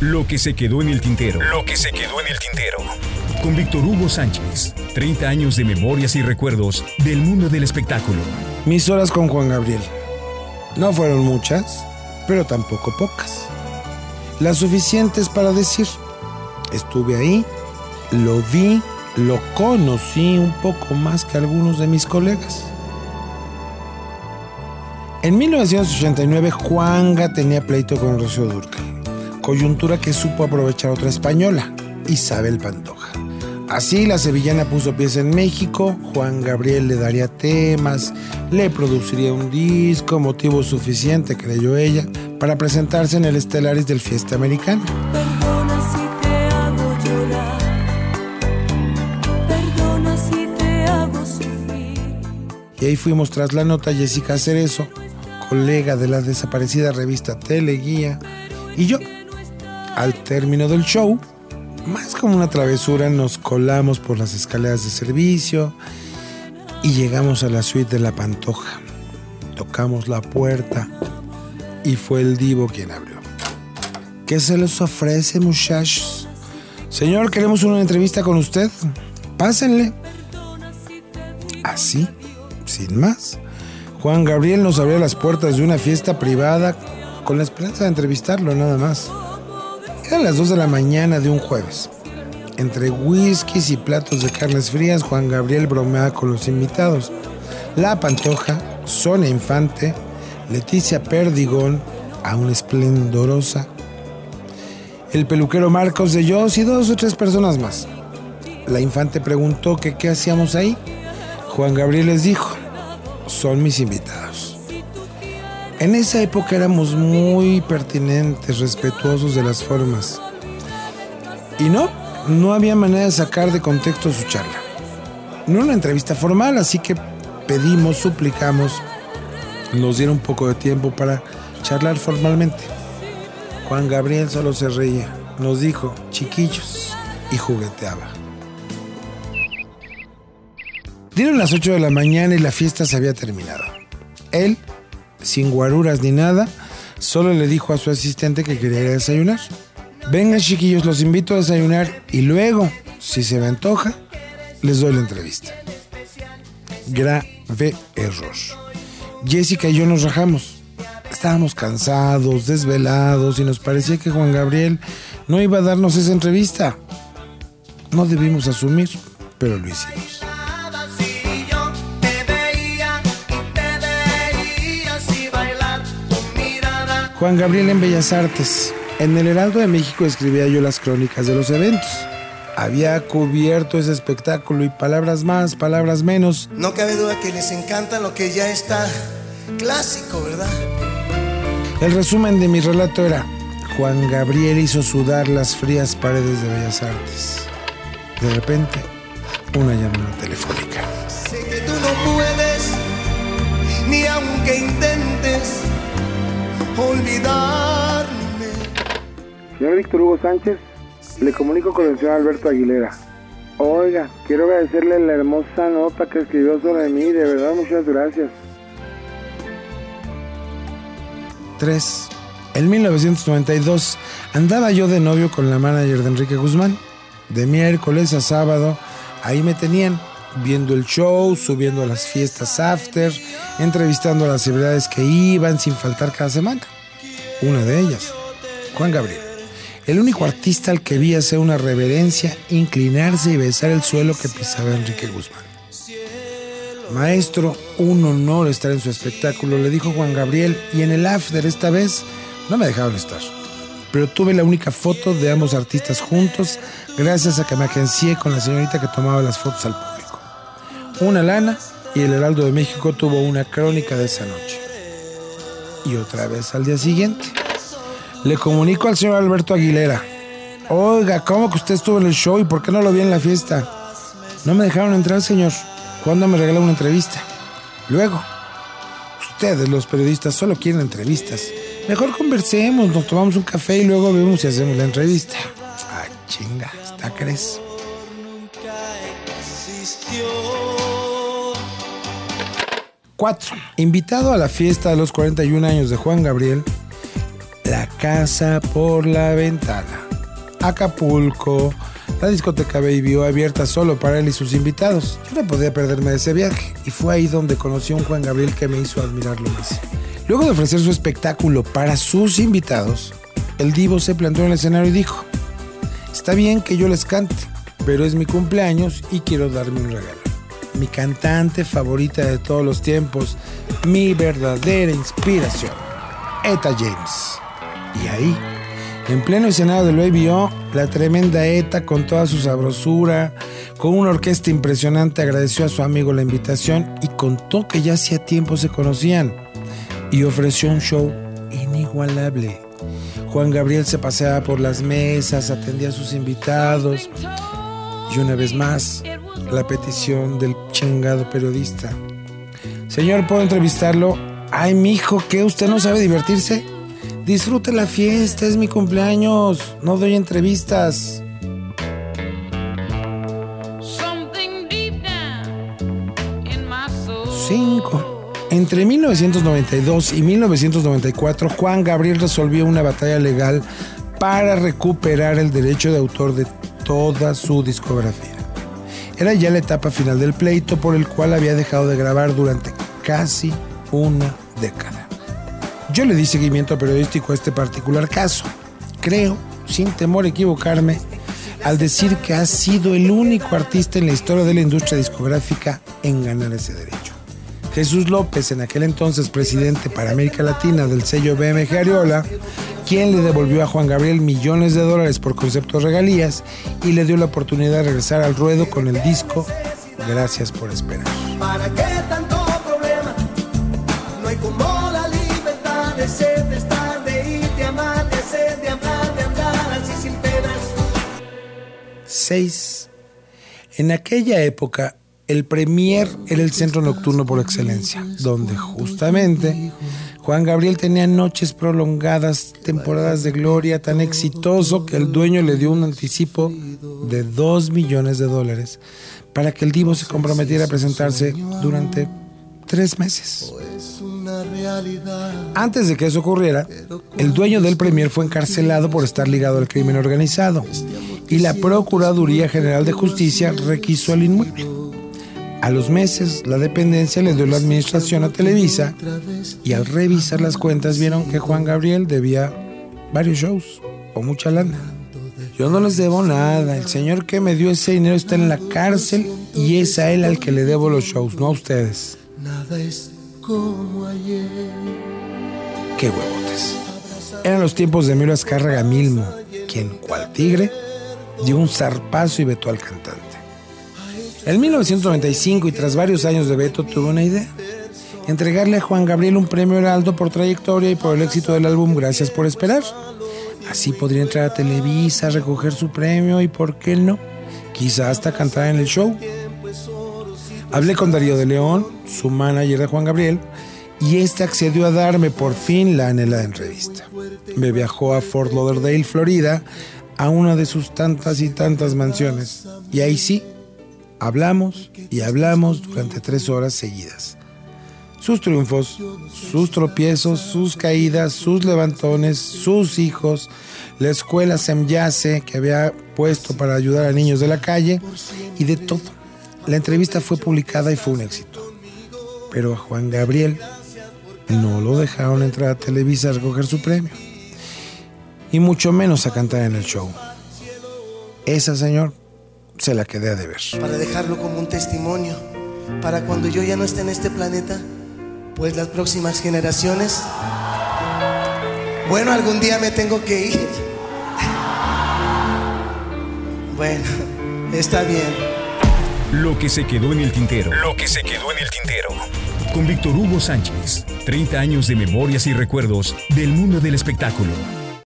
Lo que se quedó en el tintero. Lo que se quedó en el tintero. Con Víctor Hugo Sánchez. 30 años de memorias y recuerdos del mundo del espectáculo. Mis horas con Juan Gabriel. No fueron muchas, pero tampoco pocas. Las suficientes para decir, estuve ahí, lo vi, lo conocí un poco más que algunos de mis colegas. En 1989 Juanga tenía pleito con Rocío Durcal, coyuntura que supo aprovechar otra española, Isabel Pantoja. Así la sevillana puso pies en México, Juan Gabriel le daría temas, le produciría un disco, motivo suficiente, creyó ella, para presentarse en el Estelaris del Fiesta Americana. Perdona si te hago llorar. Perdona si te hago sufrir. Y ahí fuimos tras la nota Jessica Cerezo, colega de la desaparecida revista Teleguía, y yo. Al término del show, más como una travesura, nos colamos por las escaleras de servicio y llegamos a la suite de la Pantoja. Tocamos la puerta y fue el divo quien abrió. ¿Qué se les ofrece, muchachos? Señor, queremos una entrevista con usted. Pásenle. Así, sin más. Juan Gabriel nos abrió las puertas de una fiesta privada con la esperanza de entrevistarlo nada más. Eran las 2 de la mañana de un jueves. Entre whiskies y platos de carnes frías, Juan Gabriel bromeaba con los invitados. La Pantoja, Sonia Infante, Leticia Perdigón, aún esplendorosa, el peluquero Marcos de Jos y dos o tres personas más. La Infante preguntó que qué hacíamos ahí. Juan Gabriel les dijo, son mis invitados. En esa época éramos muy pertinentes, respetuosos de las formas. Y no, no había manera de sacar de contexto su charla. No una entrevista formal, así que pedimos, suplicamos, nos diera un poco de tiempo para charlar formalmente. Juan Gabriel solo se reía, nos dijo, chiquillos, y jugueteaba. Dieron las 8 de la mañana y la fiesta se había terminado. Él, sin guaruras ni nada, solo le dijo a su asistente que quería ir a desayunar. Vengan chiquillos, los invito a desayunar y luego, si se me antoja, les doy la entrevista. Grave error. Jessica y yo nos rajamos. Estábamos cansados, desvelados y nos parecía que Juan Gabriel no iba a darnos esa entrevista. No debimos asumir, pero lo hicimos. Juan Gabriel en Bellas Artes. En el Heraldo de México escribía yo las crónicas de los eventos. Había cubierto ese espectáculo y palabras más, palabras menos. No cabe duda que les encanta lo que ya está clásico, ¿verdad? El resumen de mi relato era, Juan Gabriel hizo sudar las frías paredes de Bellas Artes. De repente, una llamada telefónica. Sé que tú no puedes, ni aunque intentes, olvidarme. Señor Víctor Hugo Sánchez, le comunico con el señor Alberto Aguilera. Oiga, quiero agradecerle la hermosa nota que escribió sobre mí, de verdad muchas gracias. 3. En 1992 andaba yo de novio con la manager de Enrique Guzmán. De miércoles a sábado, ahí me tenían, viendo el show, subiendo a las fiestas after, entrevistando a las celebridades que iban sin faltar cada semana. Una de ellas, Juan Gabriel. El único artista al que vi hacer una reverencia, inclinarse y besar el suelo que pisaba Enrique Guzmán. Maestro, un honor estar en su espectáculo, le dijo Juan Gabriel, y en el after esta vez no me dejaron estar. Pero tuve la única foto de ambos artistas juntos, gracias a que me agencié con la señorita que tomaba las fotos al público. Una lana y el Heraldo de México tuvo una crónica de esa noche. Y otra vez al día siguiente. Le comunico al señor Alberto Aguilera. Oiga, ¿cómo que usted estuvo en el show y por qué no lo vi en la fiesta? No me dejaron entrar, señor. ¿Cuándo me regaló una entrevista? Luego. Ustedes, los periodistas, solo quieren entrevistas. Mejor conversemos, nos tomamos un café y luego vemos si hacemos la entrevista. Ah, chinga, ¿está crees? 4. Invitado a la fiesta de los 41 años de Juan Gabriel, La casa por la ventana. Acapulco, la discoteca Baby abierta solo para él y sus invitados. Yo no podía perderme de ese viaje y fue ahí donde conocí a un Juan Gabriel que me hizo admirarlo más. Luego de ofrecer su espectáculo para sus invitados, el divo se plantó en el escenario y dijo, está bien que yo les cante, pero es mi cumpleaños y quiero darme un regalo. Mi cantante favorita de todos los tiempos, mi verdadera inspiración, Eta James. Y ahí, en pleno escenario del Baby la tremenda Eta con toda su sabrosura, con una orquesta impresionante, agradeció a su amigo la invitación y contó que ya hacía tiempo se conocían y ofreció un show inigualable. Juan Gabriel se paseaba por las mesas, atendía a sus invitados y una vez más la petición del chingado periodista. Señor, ¿puedo entrevistarlo? Ay, mijo, ¿qué? ¿Usted no sabe divertirse? Disfrute la fiesta, es mi cumpleaños. No doy entrevistas. 5. Entre 1992 y 1994, Juan Gabriel resolvió una batalla legal para recuperar el derecho de autor de toda su discografía. Era ya la etapa final del pleito por el cual había dejado de grabar durante casi una década. Yo le di seguimiento periodístico a este particular caso. Creo, sin temor a equivocarme, al decir que ha sido el único artista en la historia de la industria discográfica en ganar ese derecho. Jesús López, en aquel entonces presidente para América Latina del sello BMG Ariola, quien le devolvió a Juan Gabriel millones de dólares por concepto de regalías y le dio la oportunidad de regresar al ruedo con el disco Gracias por esperar. ¿Para qué tanto problema? No hay como la libertad de ser, de estar, de ir, de amar, de hacer, de hablar, de andar así sin penas. 6. En aquella época, el Premier era el centro nocturno por excelencia, donde justamente Juan Gabriel tenía noches prolongadas, temporadas de gloria tan exitoso que el dueño le dio un anticipo de 2 millones de dólares para que el divo se comprometiera a presentarse durante tres meses. Antes de que eso ocurriera, el dueño del Premier fue encarcelado por estar ligado al crimen organizado y la Procuraduría General de Justicia requisó el inmueble. A los meses, la dependencia le dio la administración a Televisa y al revisar las cuentas vieron que Juan Gabriel debía varios shows o mucha lana. Yo no les debo nada, el señor que me dio ese dinero está en la cárcel y es a él al que le debo los shows, no a ustedes. Nada es como ayer. Qué huevotes. Eran los tiempos de Emilio Azcárraga Milmo, quien, cual tigre, dio un zarpazo y vetó al cantante. En 1995 y tras varios años de veto tuve una idea. Entregarle a Juan Gabriel un premio Heraldo por trayectoria y por el éxito del álbum Gracias por Esperar. Así podría entrar a Televisa, recoger su premio y, ¿por qué no? Quizá hasta cantar en el show. Hablé con Darío de León, su manager de Juan Gabriel, y este accedió a darme por fin la anhelada entrevista. Me viajó a Fort Lauderdale, Florida, a una de sus tantas y tantas mansiones. Y ahí sí, hablamos y hablamos durante tres horas seguidas. Sus triunfos, sus tropiezos, sus caídas, sus levantones, sus hijos, la escuela Semyase que había puesto para ayudar a niños de la calle y de todo. La entrevista fue publicada y fue un éxito. Pero a Juan Gabriel no lo dejaron entrar a Televisa a recoger su premio. Y mucho menos a cantar en el show. Esa, señor, se la quedé a deber. Para dejarlo como un testimonio. Para cuando yo ya no esté en este planeta, pues las próximas generaciones. Bueno, algún día me tengo que ir. Bueno, está bien. Lo que se quedó en el tintero. Lo que se quedó en el tintero. Con Víctor Hugo Sánchez. 30 años de memorias y recuerdos del mundo del espectáculo.